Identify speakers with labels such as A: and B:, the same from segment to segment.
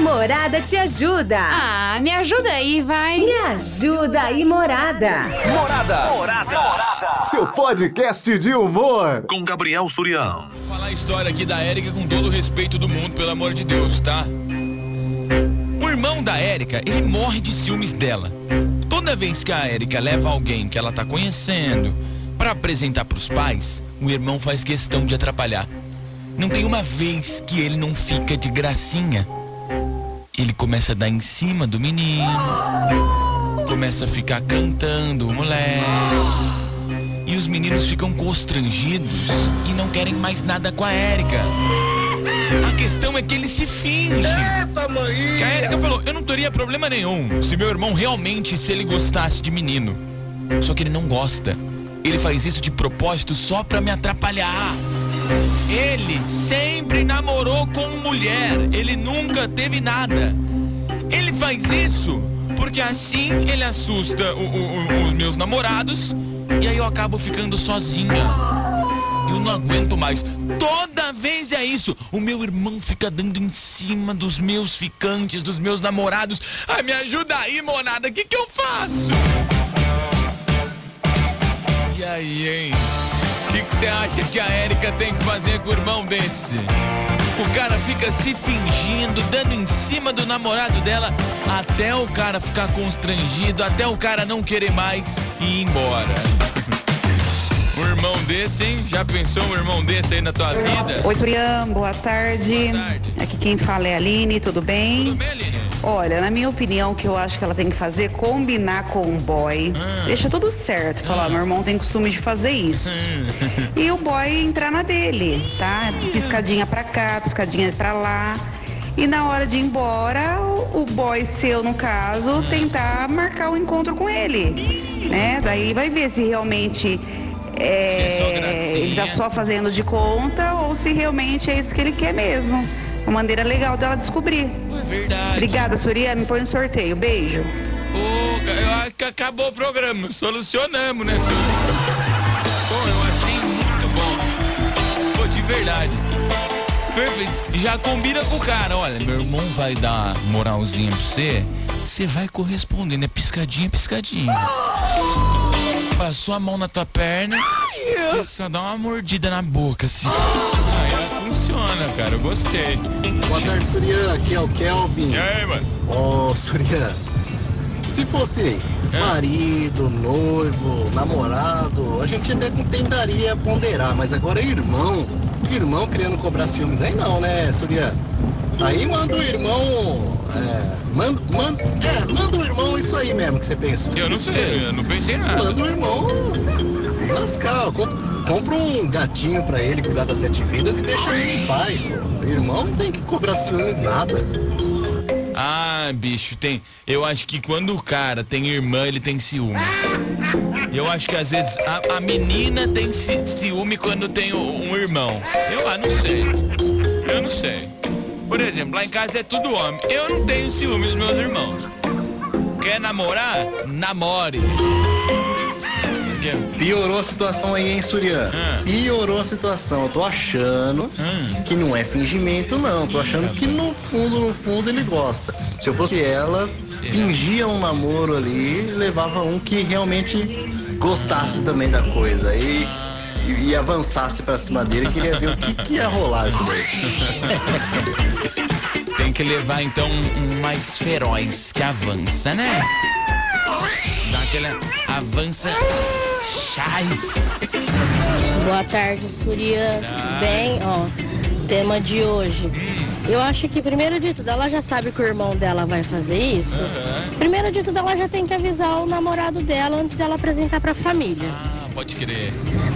A: Morada te ajuda.
B: Ah, me ajuda aí, vai.
A: Me ajuda aí, Morada.
C: Morada. Morada. Seu podcast de humor.
D: Com Gabriel Surião.
E: Vou falar a história aqui da Érica com todo o respeito do mundo, pelo amor de Deus, tá? O irmão da Érica, ele morre de ciúmes dela. Toda vez que a Érica leva alguém que ela tá conhecendo para apresentar pros pais, o irmão faz questão de atrapalhar. Não tem uma vez que ele não fica de gracinha. Ele começa a dar em cima do menino, começa a ficar cantando o moleque. E os meninos ficam constrangidos e não querem mais nada com a Érica. A questão é que ele se finge. Que a Érica falou: Eu não teria problema nenhum se meu irmão realmente, se ele gostasse de menino. Só que ele não gosta. Ele faz isso de propósito só pra me atrapalhar. Ele sempre namorou com mulher. Ele nunca teve nada. Ele faz isso porque assim ele assusta o- o- o- os meus namorados e aí eu acabo ficando sozinha. Eu não aguento mais. Toda vez é isso. O meu irmão fica dando em cima dos meus ficantes, dos meus namorados. Ai, me ajuda aí, monada. O que, que eu faço? E aí, hein? O que você acha que a Érica tem que fazer com o irmão desse? O cara fica se fingindo, dando em cima do namorado dela, até o cara ficar constrangido, até o cara não querer mais e ir embora. Um irmão desse, hein? Já pensou um irmão desse aí na tua vida?
F: Oi, Surian, boa tarde.
E: Boa tarde.
F: Aqui quem fala é a Aline, tudo bem?
E: Tudo bem, Aline?
F: Olha, na minha opinião, o que eu acho que ela tem que fazer é combinar com um boy.
E: Ah.
F: Deixa tudo certo. Falar, meu irmão tem costume de fazer isso. e o boy entrar na dele, tá? Piscadinha pra cá, piscadinha pra lá. E na hora de ir embora, o o boy seu, no caso, tentar marcar o encontro com ele. Né? Daí vai ver se realmente é,
E: Se é só
F: ele tá só fazendo de conta ou se realmente é isso que ele quer mesmo. Uma maneira legal dela descobrir.
E: É verdade.
F: Obrigada, Surya. Me põe no sorteio. Beijo.
E: Ô, ca- eu acho que acabou o programa. Solucionamos, né, senhor? Pô, eu achei muito bom. Pô, de verdade. Perfeito. Já combina com o cara. Olha, meu irmão vai dar moralzinha pra você. Você vai correspondendo. É piscadinha, piscadinha. Passou a mão na tua perna. Você só dá uma mordida na boca, assim. Funciona, cara. Eu gostei.
G: Boa tarde, Surian. Aqui é o Kelvin.
E: E aí, mano?
G: Ô, Surian, se fosse marido, noivo, namorado, a gente até tentaria ponderar, mas agora é irmão. Irmão querendo cobrar ciúmes aí não, né, Surian? Aí manda o irmão. É, manda, manda, é, manda o irmão isso aí mesmo que você pensa.
E: Eu não sei, eu não pensei nada.
G: Manda o irmão se lascar. Com- Compra um gatinho pra ele cuidar das sete vidas e deixa ele em paz. Pô. Irmão não tem que cobrar ciúmes nada.
E: Ah, bicho, tem. Eu acho que quando o cara tem irmã, ele tem ciúme. Eu acho que às vezes a, a menina tem ci- ciúme quando tem um, irmão. Eu ah, não sei. Eu não sei. Por exemplo, lá em casa é tudo homem. Eu não tenho ciúme dos meus irmãos. Quer namorar? Namore.
H: Piorou a situação aí, hein, Surian?
E: Ah.
H: Piorou a situação. Eu tô achando
E: Ah.
H: que não é fingimento, não. Tô achando que no fundo, no fundo, ele gosta. Se eu fosse ela, fingia um namoro ali levava um que realmente gostasse também da coisa. E, e, e avançasse pra cima dele, queria ver o que, que ia rolar isso daí.
E: Tem que levar então um, um mais feroz que avança, né? Avança chás.
I: Boa tarde, Surya. Tudo bem? Ó, tema de hoje. Eu acho que primeiro de tudo, ela já sabe que o irmão dela vai fazer isso. Primeiro de tudo, ela já tem que avisar o namorado dela antes dela apresentar pra família.
E: Pode crer.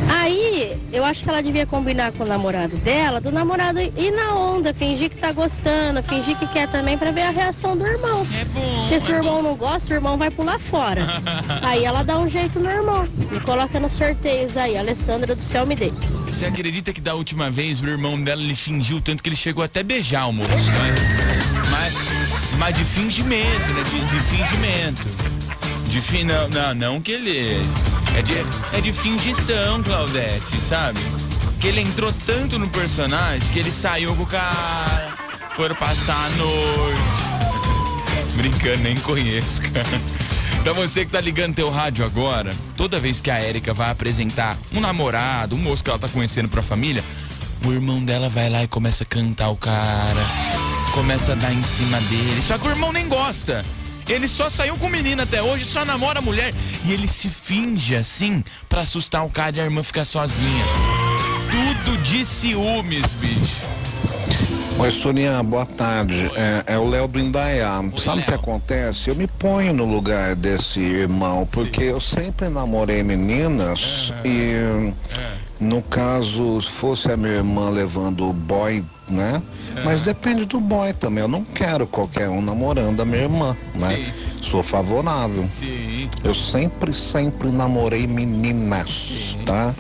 I: Aí, eu acho que ela devia combinar com o namorado dela, do namorado ir na onda, fingir que tá gostando, fingir que quer também pra ver a reação do irmão.
E: É bom.
I: Porque se o
E: é
I: irmão
E: bom.
I: não gosta, o irmão vai pular fora. Aí ela dá um jeito no irmão. Me coloca nos sorteios aí, Alessandra do Céu me dê.
E: Você acredita que da última vez o irmão dela ele fingiu tanto que ele chegou até beijar o moço, mas, mas, mas de fingimento, né? De, de fingimento. De não, não, não que ele. É de, é de fingição, Claudete, sabe? Que ele entrou tanto no personagem que ele saiu com o cara. Foram passar a noite. Brincando, nem conheço, cara. Pra você que tá ligando teu rádio agora, toda vez que a Érica vai apresentar um namorado, um moço que ela tá conhecendo pra família, o irmão dela vai lá e começa a cantar o cara, começa a dar em cima dele. Só que o irmão nem gosta. Ele só saiu com menina até hoje, só namora mulher. E ele se finge assim pra assustar o cara e a irmã ficar sozinha. Tudo de ciúmes, bicho.
D: Oi, Sonia, boa tarde. É, é o Léo do Indaiá. Sabe o que acontece? Eu me ponho no lugar desse irmão, porque eu sempre namorei meninas e, no caso, se fosse a minha irmã levando o boy, né? Mas depende do boy também. Eu não quero qualquer um namorando a minha irmã, né? Sou favorável.
E: Sim.
D: Eu sempre, sempre namorei meninas, tá?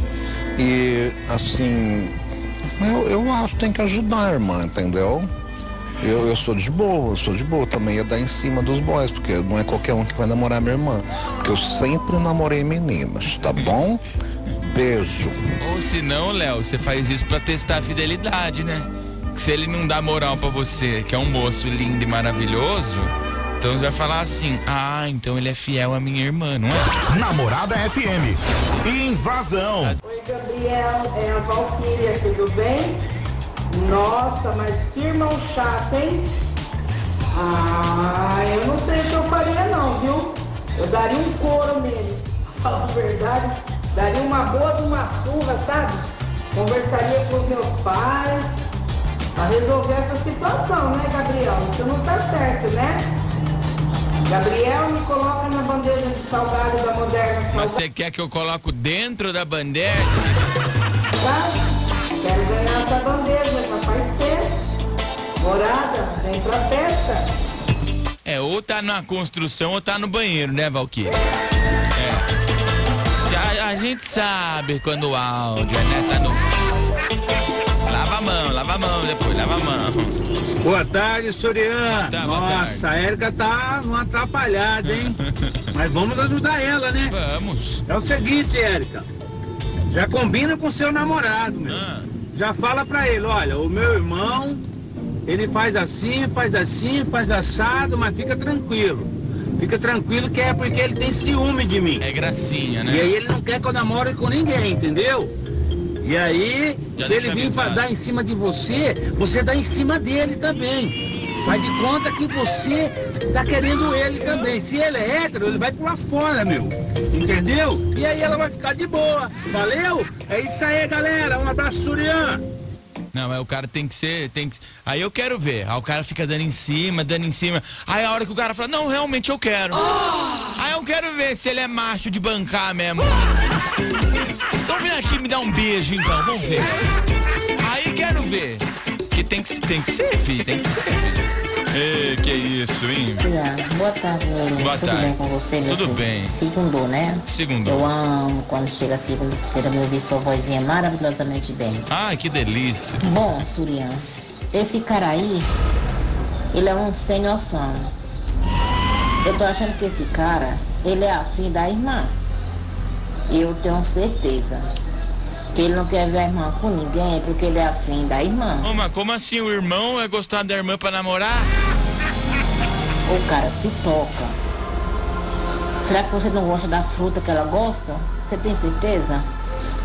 D: E assim, eu, eu acho que tem que ajudar a irmã, entendeu? Eu, eu sou de boa, eu sou de boa. Também ia dar em cima dos boys, porque não é qualquer um que vai namorar minha irmã. Porque eu sempre namorei meninas, tá bom? Beijo.
E: Ou se não, Léo, você faz isso pra testar a fidelidade, né? Que se ele não dá moral pra você, que é um moço lindo e maravilhoso, então você vai falar assim: ah, então ele é fiel à minha irmã, não é?
C: Namorada FM. Invasão.
J: Oi, Gabriel, é a Valkyria, tudo bem? Nossa, mas que irmão chato, hein? Ah, eu não sei o que eu faria não, viu? Eu daria um couro nele, falar a verdade. Daria uma boa de uma surra, sabe? Conversaria com os meus pais pra resolver essa situação, né, Gabriel? Isso não tá certo, né? Gabriel, me coloca na bandeja de salgado da Moderna
E: Mas você quer que eu coloco dentro da bandeja?
J: Tá? Quero ganhar essa bandeja, faz tempo. Morada, vem pra festa.
E: É, ou tá na construção ou tá no banheiro, né, Valkyrie? É. A gente sabe quando o áudio, né, tá no. Lava a mão, lava a mão depois, lava a mão.
K: Boa tarde, Soriano.
E: tarde, boa
K: Nossa, a Érica tá numa atrapalhada, hein? Mas vamos ajudar ela, né?
E: Vamos.
K: É o seguinte, Érica. Já combina com seu namorado, meu.
E: Ah.
K: Já fala pra ele, olha, o meu irmão, ele faz assim, faz assim, faz assado, mas fica tranquilo. Fica tranquilo que é porque ele tem ciúme de mim.
E: É gracinha, né?
K: E aí ele não quer que eu namore com ninguém, entendeu? E aí,
E: Já
K: se ele vir pra dar em cima de você, você dá em cima dele também. Faz de conta que você tá querendo ele também. Se ele é hétero, ele vai pular fora, meu. Entendeu? E aí ela vai ficar de boa. Valeu? É isso aí, galera. Um abraço, Surian.
E: Não, mas o cara tem que ser. Tem que... Aí eu quero ver. Aí o cara fica dando em cima, dando em cima. Aí a hora que o cara fala, não, realmente eu quero. Aí eu quero ver se ele é macho de bancar mesmo. Então vem aqui me dar um beijo então, vamos ver. Aí quero ver. Que tem que, tem que ser, filho, tem que ser, filho. Ei, que isso, hein?
L: Boa tarde, meu lindo.
E: Boa
L: Tudo
E: tarde.
L: bem com você, meu
E: Tudo
L: filho?
E: bem.
L: Segundou, né?
E: Segundou.
L: Eu amo quando chega segunda-feira me ouvir sua vozinha maravilhosamente bem.
E: Ai, que delícia.
L: Bom, Surian, esse cara aí, ele é um sem noção. Eu tô achando que esse cara, ele é afim da irmã. Eu tenho certeza que ele não quer ver a irmã com ninguém porque ele é afim da irmã.
E: Ô, mas como assim o irmão é gostar da irmã pra namorar?
L: O cara se toca. Será que você não gosta da fruta que ela gosta? Você tem certeza?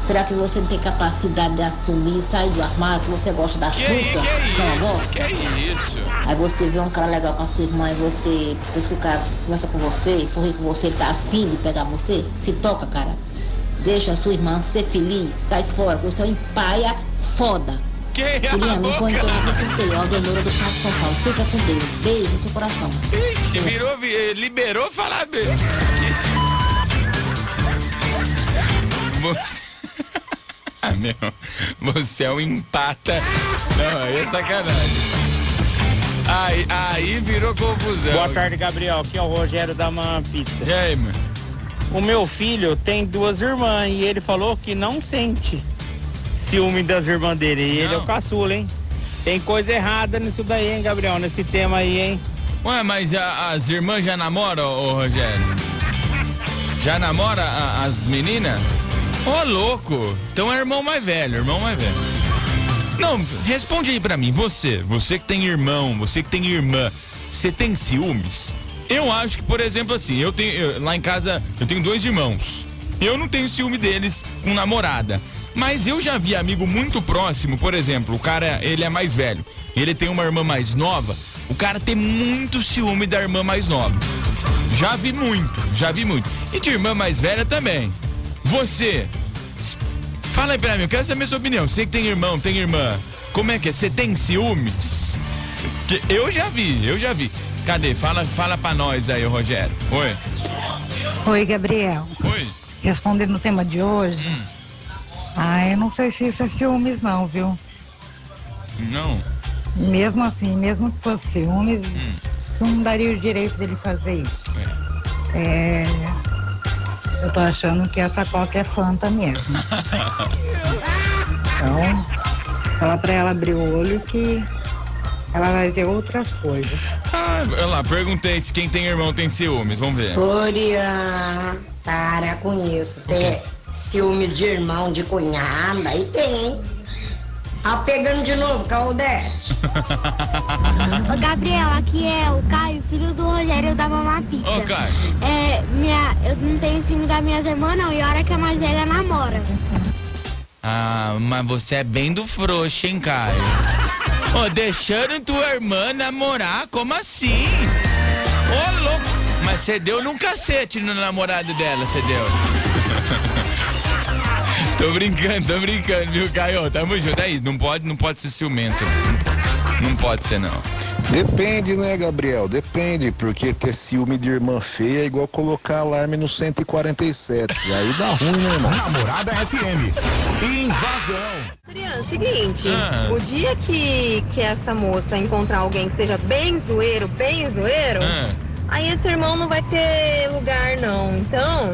L: Será que você não tem capacidade de assumir e sair do armário que você gosta da
E: Que,
L: fruta
E: que
L: que ela gosta?
E: Que isso?
L: Aí você vê um cara legal com a sua irmã e você, depois que o cara conversa com você, sorri com você, tá afim de pegar você, se toca, cara. Deixa a sua irmã ser feliz, sai fora, você é um empaia foda.
E: Que
L: Juliana,
E: a
L: me põe
E: boca?
L: então no sorteio, Aldenora do São Paulo. Fica com Deus. Beijo no seu coração.
E: Ixi, virou, vi- liberou falar bem. Você. Ah, meu. Você é um empata. Não, aí é sacanagem. Aí, aí virou confusão.
M: Boa tarde, Gabriel. Aqui é o Rogério da Man Pizza.
E: E aí, mano?
M: O meu filho tem duas irmãs e ele falou que não sente ciúme das irmãs dele. E ele é o caçula, hein? Tem coisa errada nisso daí, hein, Gabriel? Nesse tema aí, hein?
E: Ué, mas a- as irmãs já namoram, ô Rogério? Já namora a- as meninas? Ô, louco! Então é irmão mais velho, irmão mais velho. Não, responde aí pra mim, você, você que tem irmão, você que tem irmã, você tem ciúmes? Eu acho que, por exemplo, assim, eu tenho. eu- lá em casa, eu tenho dois irmãos. Eu não tenho ciúme deles com namorada. Mas eu já vi amigo muito próximo, por exemplo, o cara, ele é mais velho. Ele tem uma irmã mais nova. O cara tem muito ciúme da irmã mais nova. Já vi muito, já vi muito. E de irmã mais velha também. Você, fala aí pra mim, eu quero saber a sua opinião. Você que tem irmão, tem irmã, como é que é? Você tem ciúmes? Eu já vi, eu já vi. Cadê? Fala, fala pra nós aí, Rogério. Oi.
N: Oi, Gabriel.
E: Oi.
N: Respondendo o tema de hoje.
E: Hum.
N: Ah, eu não sei se isso é ciúmes, não, viu?
E: Não.
N: Mesmo assim, mesmo que fosse ciúmes,
E: Hum.
N: não daria o direito dele fazer isso. É. Eu tô achando que essa coca é fanta mesmo. Então, fala pra ela abrir o olho que ela vai ver outras coisas.
E: Ah, olha lá, perguntei se quem tem irmão tem ciúmes. Vamos ver.
O: Surya, para com isso. Tem ciúmes de irmão, de cunhada, aí tem. Tá pegando de novo, Claudete.
P: Ô Gabriel, aqui é o Caio, filho do Rogério da Mamá Pizza.
E: Ô, Caio.
P: É, minha, eu não tenho ciúme das minhas irmãs não, e a hora que a mais velha namora.
E: Ah, mas você é bem do frouxo, hein, Caio? Ô, deixando tua irmã namorar, como assim? Ô, louco! Mas você deu num cacete no namorado dela, você deu. Tô brincando, tô brincando, viu, Caio? Tamo junto. Aí, não pode, não pode ser ciumento. Não pode ser, não.
D: Depende, né, Gabriel? Depende, porque ter ciúme de irmã feia é igual colocar alarme no 147. Aí dá ruim, né, irmão?
C: Namorada FM. Invasão.
Q: Adriano, seguinte,
C: Ah.
Q: o dia que, que essa moça encontrar alguém que seja bem zoeiro, bem zoeiro,
E: Ah.
Q: aí esse irmão não vai ter lugar não. Então,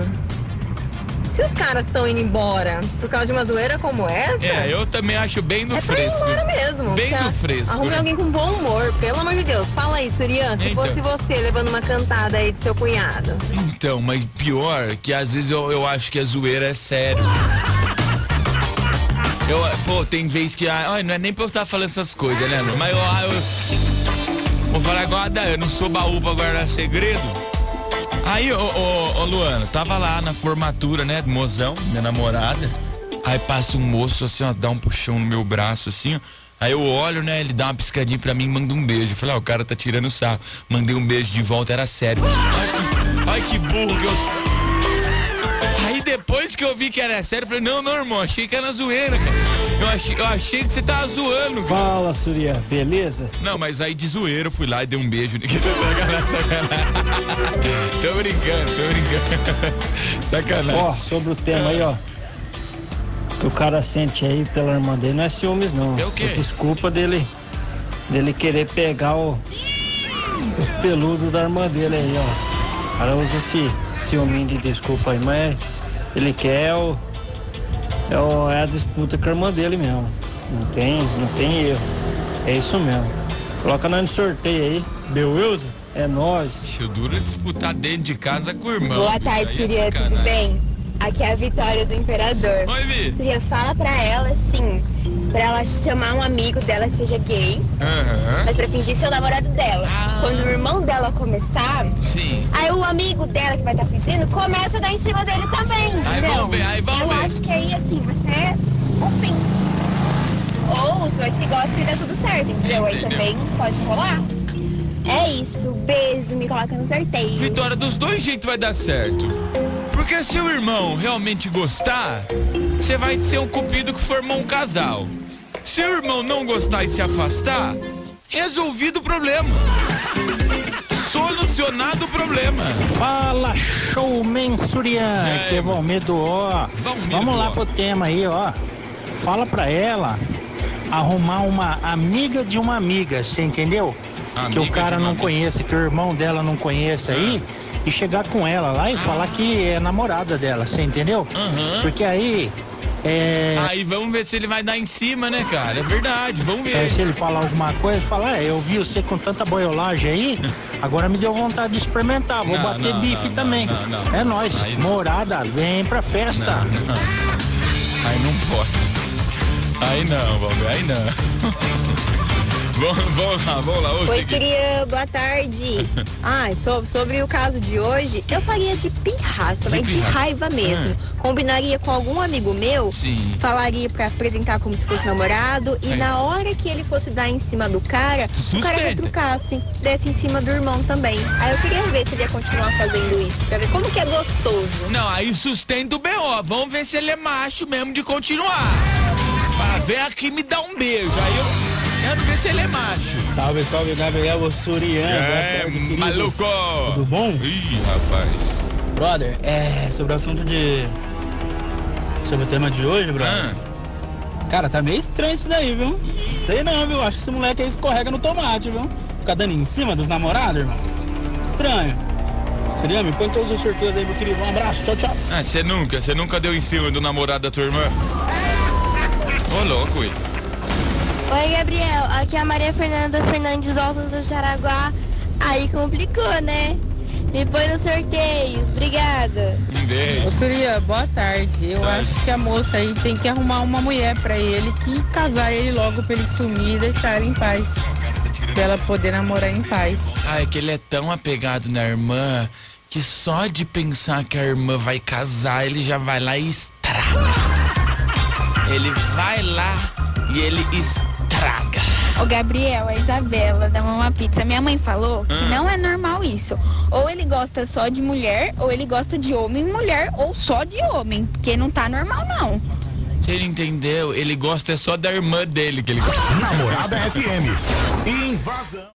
Q: se os caras estão indo embora por causa de uma zoeira como essa,
E: É, eu também acho bem do
Q: é pra ir
E: fresco.
Q: embora mesmo.
E: Bem
Q: tá?
E: do fresco.
Q: Arrume
E: né?
Q: alguém com bom humor, pelo amor de Deus. Fala aí, Surian, se
E: Então.
Q: fosse você levando uma cantada aí do seu cunhado.
E: Então, mas pior que às vezes eu, eu acho que a zoeira é sério. Eu, pô, tem vez que. ah, não é nem pra eu estar falando essas coisas, né? Mas eu, ah, eu- Vou falar igual a Dan, eu não sou baú pra guardar segredo. Aí, ô, ô, ô Luana, tava lá na formatura, né? Mozão, minha namorada. Aí passa um moço assim, ó, dá um puxão no meu braço, assim, ó. Aí eu olho, né? Ele dá uma piscadinha pra mim e manda um beijo. Eu falei, ah, o cara tá tirando sarro. Mandei um beijo de volta, era sério. Ai, que, ai, que burro que eu. Depois que eu vi que era sério, eu falei, não, não, irmão, achei que era zoeira, cara. Eu achei, eu achei que você tava zoando. cara.
R: Fala, Surya, beleza?
E: Não, mas aí de zoeira eu fui lá e dei um beijo. sacanagem, sacanagem. tô brincando, tô brincando. Sacanagem.
R: Ó, sobre o tema aí, ó. Que o cara sente aí pela irmã dele não é ciúmes, não.
E: É o quê?
R: É desculpa dele, dele querer pegar o, os peludos da irmã dele aí, ó. O cara usa esse ciúminho de desculpa aí, mas ele quer o, é, o, é a disputa com a irmã dele mesmo. Não tem, não tem erro. É isso mesmo. Coloca nós no sorteio aí. Beleza? É nós.
E: O duro é disputar dentro de casa com o irmão.
S: Boa tarde,
E: é
S: Siria, tudo bem? Aqui é a Vitória do Imperador.
E: Oi, Vi.
S: Siria, fala pra ela, sim, pra ela chamar um amigo dela que seja gay,
E: Aham.
S: mas pra fingir ser o namorado dela. Quando o irmão dela começar,
E: Sim.
S: aí o amigo dela que vai estar fingindo começa a dar em cima dele também,
E: Aí
S: entendeu?
E: vamos ver, aí vamos
S: Eu
E: ver.
S: acho que aí, assim, vai ser o fim. Ou os dois se gostam e dá tudo certo, entendeu? Aí
E: Entendeu.
S: também pode rolar. É isso, beijo, me coloca no sorteio.
E: Vitória, dos dois jeitos vai dar certo. Porque se o irmão realmente gostar, você vai ser um cupido que formou um casal. Se o irmão não gostar e se afastar, resolvido o problema. Solucionado o problema.
R: Fala, showman Surian,
E: É,
R: que é Valmir do Ó.
E: Valmir
R: Vamos
E: do
R: lá
E: Ó.
R: pro tema aí, ó. Fala pra ela arrumar uma amiga de uma amiga, você entendeu? que o
E: Amiga
R: cara não
E: amiga.
R: conhece, que o irmão dela não conhece aí. E chegar com ela lá e falar que é namorada dela, você entendeu?
E: Aham.
R: Porque aí, é,
E: Aí vamos ver se ele vai dar em cima, né, cara? É verdade, vamos
R: é,
E: ver.
R: se ele falar alguma coisa, falar, é, eu vi você com tanta boiolagem aí, agora me deu vontade de experimentar, vou
E: Não,
R: bater
E: não,
R: bife
E: não,
R: também. É
E: não.
R: morada, vem pra festa.
E: Aí não pode. Aí não, Valber, aí não. Vamos, lá, vamos lá. Ô,
S: Oi, queria, boa tarde. Ai, so- sobre o caso de hoje, eu faria de pirraça, mas de raiva mesmo. Combinaria com algum amigo meu,
E: Sim.
S: falaria pra apresentar como se fosse namorado, e
E: Aí.
S: na hora que ele fosse dar em cima do cara, o cara
E: Sustenta.
S: retrucasse, desse em cima do irmão também. Aí eu queria ver se ele ia continuar fazendo isso, pra ver como que é gostoso.
E: Não, aí sustenta o B.O. Vamos ver se ele é macho mesmo de continuar. Pra ver aqui me dá um beijo. Aí eu quero ver se ele é macho.
K: Salve, salve, Gabriel Ossurian.
E: É, maluco.
K: Tudo bom?
E: Ih, rapaz.
K: Brother, é sobre o assunto de. Sobre o tema de hoje, brother.
E: Ah.
K: Cara, tá meio estranho isso daí, viu? Sei não, viu? Acho que esse moleque aí escorrega no tomate, viu? Ficar dando em cima dos namorados, irmão. Estranho. Seria, me põe todos os sorteios aí, meu querido. Um abraço, tchau, tchau.
E: Ah, você nunca, você nunca deu em cima do namorado da tua irmã? Ô, louco, ele.
O: Oi, Gabriel. Aqui é a Maria Fernanda Fernandes Alto do Jaraguá. Aí complicou, né? Me põe nos sorteios. Obrigada.
E: Um beijo.
T: Ô Surya, boa tarde. Eu
E: Tarde.
T: acho que a moça aí tem que arrumar uma mulher pra ele que casar ele logo pra ele sumir e deixar ele em paz. Pra ela poder namorar em paz.
E: Ah, é que ele é tão apegado na irmã que só de pensar que a irmã vai casar, ele já vai lá e estraga. Ele vai lá e ele estraga.
U: Ô Gabriel, a Isabela da Mama Pizza. Minha mãe falou que
E: Ah.
U: não é normal isso. Ou ele gosta só de mulher, ou ele gosta de homem e mulher, ou só de homem. Porque não tá normal, não.
E: Se ele entendeu, ele gosta é só da irmã dele que ele gosta.
V: Namorada FM. Invasão.